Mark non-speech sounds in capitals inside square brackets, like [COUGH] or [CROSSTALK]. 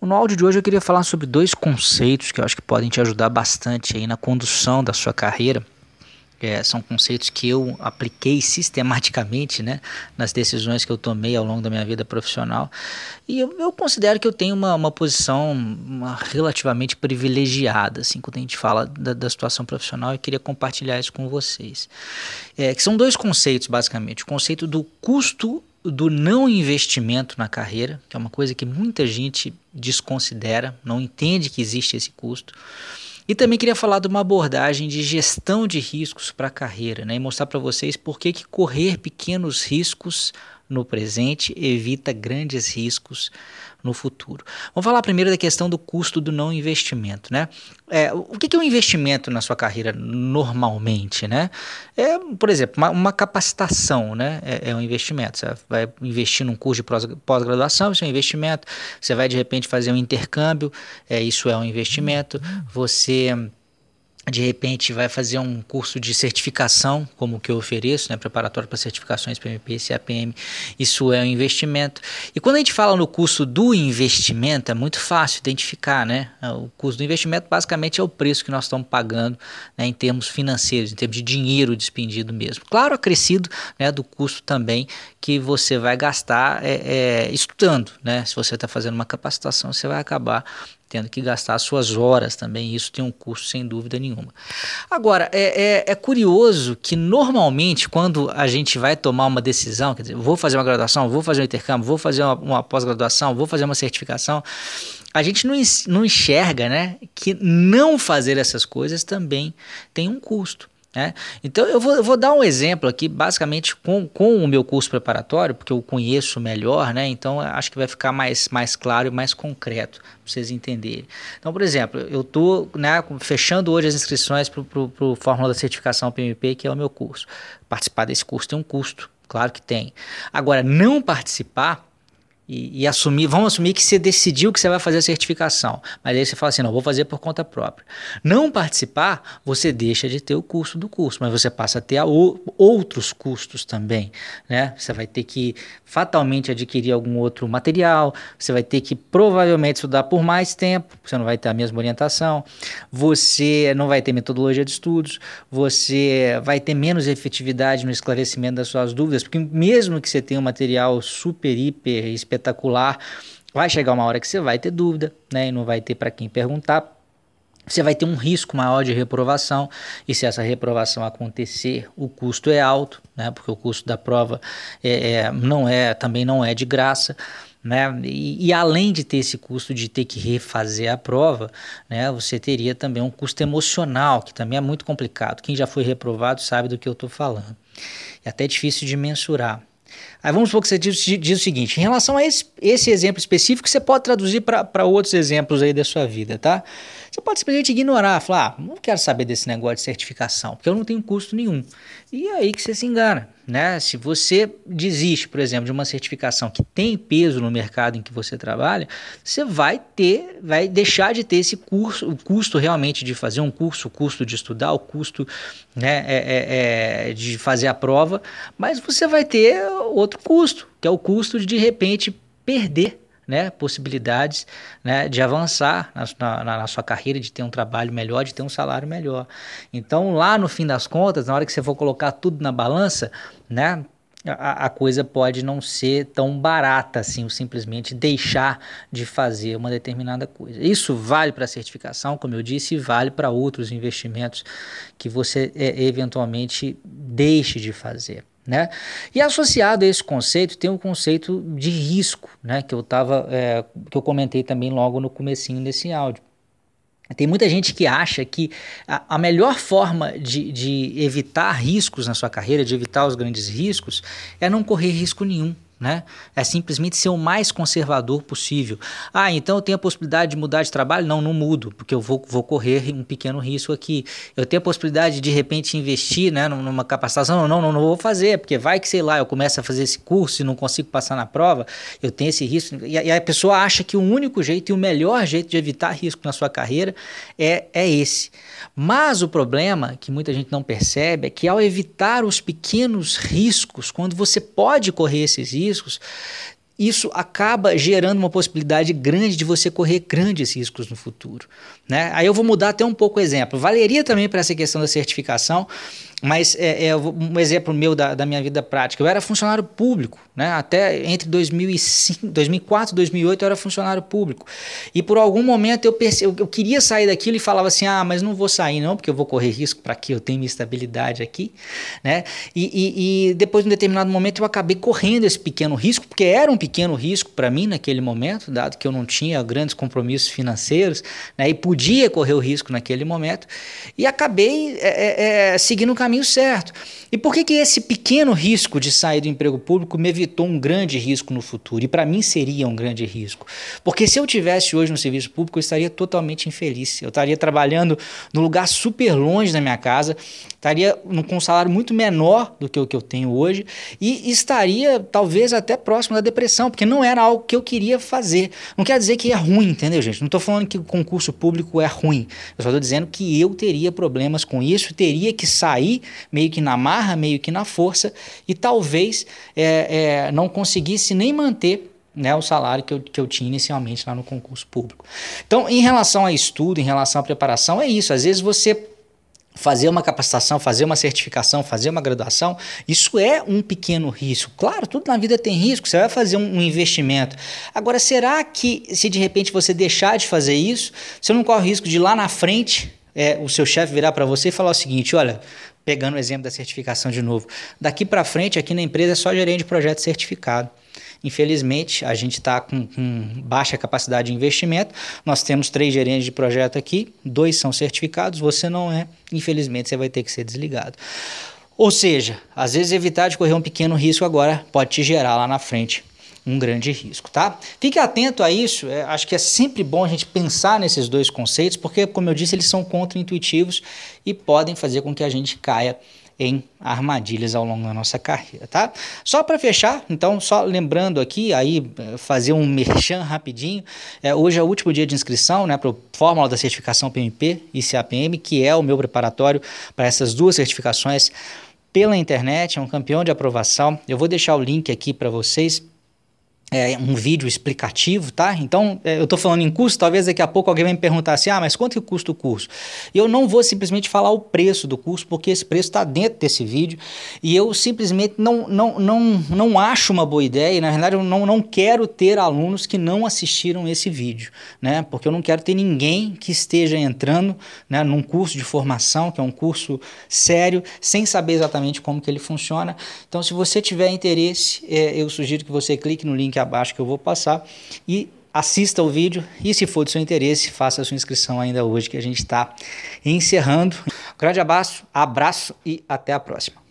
No áudio de hoje eu queria falar sobre dois conceitos que eu acho que podem te ajudar bastante aí na condução da sua carreira. É, são conceitos que eu apliquei sistematicamente né, nas decisões que eu tomei ao longo da minha vida profissional. E eu, eu considero que eu tenho uma, uma posição uma, relativamente privilegiada, assim, quando a gente fala da, da situação profissional, eu queria compartilhar isso com vocês. É, que são dois conceitos, basicamente. O conceito do custo do não investimento na carreira, que é uma coisa que muita gente desconsidera, não entende que existe esse custo. E também queria falar de uma abordagem de gestão de riscos para a carreira, né? E mostrar para vocês por que, correr pequenos riscos no presente evita grandes riscos no futuro. Vamos falar primeiro da questão do custo do não investimento, né? É, o que é um investimento na sua carreira normalmente, né? É, por exemplo, uma, uma capacitação, né? É, é, um investimento. Você vai investir num curso de pós-graduação, isso é um investimento. Você vai de repente fazer um intercâmbio, é, isso é um investimento. Você de repente vai fazer um curso de certificação, como o que eu ofereço, né, preparatório para certificações PMP e CAPM, isso é um investimento. E quando a gente fala no custo do investimento, é muito fácil identificar, né? O custo do investimento basicamente é o preço que nós estamos pagando né, em termos financeiros, em termos de dinheiro despendido mesmo. Claro, acrescido né, do custo também que você vai gastar é, é, estudando, né? Se você está fazendo uma capacitação, você vai acabar tendo que gastar suas horas também, isso tem um custo sem dúvida nenhuma. Agora, é, é, é, curioso que normalmente quando a gente vai tomar uma decisão, quer dizer, vou fazer uma graduação, vou fazer um intercâmbio, vou fazer uma, uma pós-graduação, vou fazer uma certificação, a gente não, não enxerga né, que não fazer essas coisas também tem um custo. Né? Então eu vou, eu vou, dar um exemplo aqui, basicamente com, com o meu curso preparatório, porque eu conheço melhor, né? então acho que vai ficar mais, mais claro e mais concreto para vocês entenderem. Então, por exemplo, eu estou né, fechando hoje as inscrições para o Fórmula da Certificação PMP, que é o meu curso. Participar desse curso tem um custo, claro que tem. Agora, não participar e, e, assumir, vamos assumir que você decidiu que você vai fazer a certificação, mas aí você fala assim, não, vou fazer por conta própria. Não participar, você deixa de ter o custo do curso, mas você passa a ter a o, outros custos também, né? Você vai ter que fatalmente adquirir algum outro material, você vai ter que provavelmente estudar por mais tempo, você não vai ter a mesma orientação, você não vai ter metodologia de estudos, você vai ter menos efetividade no esclarecimento das suas dúvidas, porque mesmo que você tenha um material super, hiper, espetacular. Vai chegar uma hora que você vai ter dúvida, né? E não vai ter para quem perguntar. Você vai ter um risco maior de reprovação, e se essa reprovação acontecer, o custo é alto, né? Porque o custo da prova é, é não é, também não é de graça. Né? E, e, além de ter esse custo de ter que refazer a prova, né, você teria também um custo emocional, que também é muito complicado. Quem já foi reprovado sabe do que eu estou falando. É até difícil de mensurar. Aí vamos supor que você diz, diz o seguinte: em relação a esse, esse exemplo específico, você pode traduzir para outros exemplos aí da sua vida, tá? Você pode simplesmente ignorar, falar, ah, não quero saber desse negócio de certificação, porque eu não tenho custo nenhum. E é aí que você se engana, né? Se você desiste, por exemplo, de uma certificação que tem peso no mercado em que você trabalha, você vai ter, vai deixar de ter esse curso, o custo realmente de fazer um curso, o custo de estudar, o custo né, é, é, é, de fazer a prova, mas você vai ter outro custo, que é o custo de de repente perder né, possibilidades né, de avançar na, na, na, sua carreira, de ter um trabalho melhor, de ter um salário melhor. Então, lá no fim das contas, na hora que você for colocar tudo na balança, né, a, a coisa pode não ser tão barata assim, ou simplesmente deixar de fazer uma determinada coisa. Isso vale para a certificação, como eu disse, e vale para outros investimentos que você é, eventualmente deixe de fazer. Né? E associado a esse conceito tem o conceito de risco, né? que eu tava, é, que eu comentei também logo no comecinho desse áudio. Tem muita gente que acha que a, a melhor forma de, de evitar riscos na sua carreira, de evitar os grandes riscos, é não correr risco nenhum. Né? É simplesmente ser o mais conservador possível. Ah, então eu tenho a possibilidade de mudar de trabalho? Não, não mudo, porque eu vou, vou correr um pequeno risco aqui. Eu tenho a possibilidade de de repente investir né, numa capacitação? Não, não, não vou fazer, porque vai que, sei lá, eu começo a fazer esse curso e não consigo passar na prova, eu tenho esse risco. E a, e a pessoa acha que o único jeito e o melhor jeito de evitar risco na sua carreira é, é esse. Mas o problema que muita gente não percebe é que ao evitar os pequenos riscos, quando você pode correr esses riscos, riscos, isso acaba gerando uma possibilidade grande de você correr grandes riscos no futuro. Né? Aí eu vou mudar até um pouco o exemplo. Valeria também para essa questão da certificação, mas é, é, um exemplo meu da, da, minha vida prática. Eu era funcionário público, né? até entre 2005, 2004 e 2008 eu era funcionário público. E por algum momento eu, perce... eu queria sair daquilo e falava assim: ah, mas não vou sair não, porque eu vou correr risco para quê? Eu tenho minha estabilidade aqui. Né? E, e, e depois, em um determinado momento, eu acabei correndo esse pequeno risco, porque era um pequeno risco para mim naquele momento, dado que eu não tinha grandes compromissos financeiros né? e podia correr o risco naquele momento. E acabei é, é, é seguindo o caminho caminho certo. E por que, que esse pequeno risco de sair do emprego público me evitou um grande risco no futuro? E para mim seria um grande risco. Porque se eu tivesse hoje no serviço público, eu estaria totalmente infeliz. Eu estaria trabalhando num lugar super longe da minha casa, estaria com um salário muito menor do que o que eu tenho hoje e estaria talvez até próximo da depressão, porque não era algo que eu queria fazer. Não quer dizer que é ruim, entendeu, gente? Não estou falando que o concurso público é ruim. Eu só estou dizendo que eu teria problemas com isso, teria que sair meio que na marra, meio que na força e talvez é, é, não conseguisse nem manter né, o salário que eu, que eu tinha inicialmente lá no concurso público. Então, em relação a estudo, em relação à preparação, é isso. Às vezes você fazer uma capacitação, fazer uma certificação, fazer uma graduação, isso é um pequeno risco. Claro, tudo na vida tem risco, você vai fazer um, um investimento. Agora, será que se de repente você deixar de fazer isso, você não corre o risco de lá na frente é, o seu chefe virar para você e falar o seguinte: olha, pegando o exemplo da certificação de novo, daqui para frente aqui na empresa é só gerente de projeto certificado. Infelizmente, a gente está com, com, baixa capacidade de investimento. Nós temos três gerentes de projeto aqui, dois são certificados, você não é. Infelizmente, você vai ter que ser desligado. Ou seja, às vezes evitar de correr um pequeno risco agora pode te gerar lá na frente um grande risco, tá? Fique atento a isso, é, acho que é sempre bom a gente pensar nesses dois conceitos, porque, como eu disse, eles são contra-intuitivos e podem fazer com que a gente caia em armadilhas ao longo da nossa carreira, tá? Só para fechar, então, só lembrando aqui, aí eh, fazer um [LAUGHS] merchan rapidinho, é, hoje é o último dia de inscrição, né, para o Fórmula da Certificação PMP e CAPM, que é o meu preparatório para essas duas certificações pela internet, é um campeão de aprovação. Eu vou deixar o link aqui para vocês é, um vídeo explicativo, tá? Então, é, eu estou falando em custo, talvez daqui a pouco alguém vai me perguntar assim, ah, mas quanto que custa o curso? Eu não vou simplesmente falar o preço do curso, porque esse preço está dentro desse vídeo, e eu simplesmente não, não, não, não acho uma boa ideia, e na verdade eu não, não quero ter alunos que não assistiram esse vídeo, né? Porque eu não quero ter ninguém que esteja entrando né, num curso de formação, que é um curso sério, sem saber exatamente como que ele funciona. Então, se você tiver interesse, é, eu sugiro que você clique no link abaixo que eu vou passar e assista o vídeo e se for do seu interesse, faça a sua inscrição ainda hoje que a gente está encerrando. Um grande abraço, abraço e até a próxima.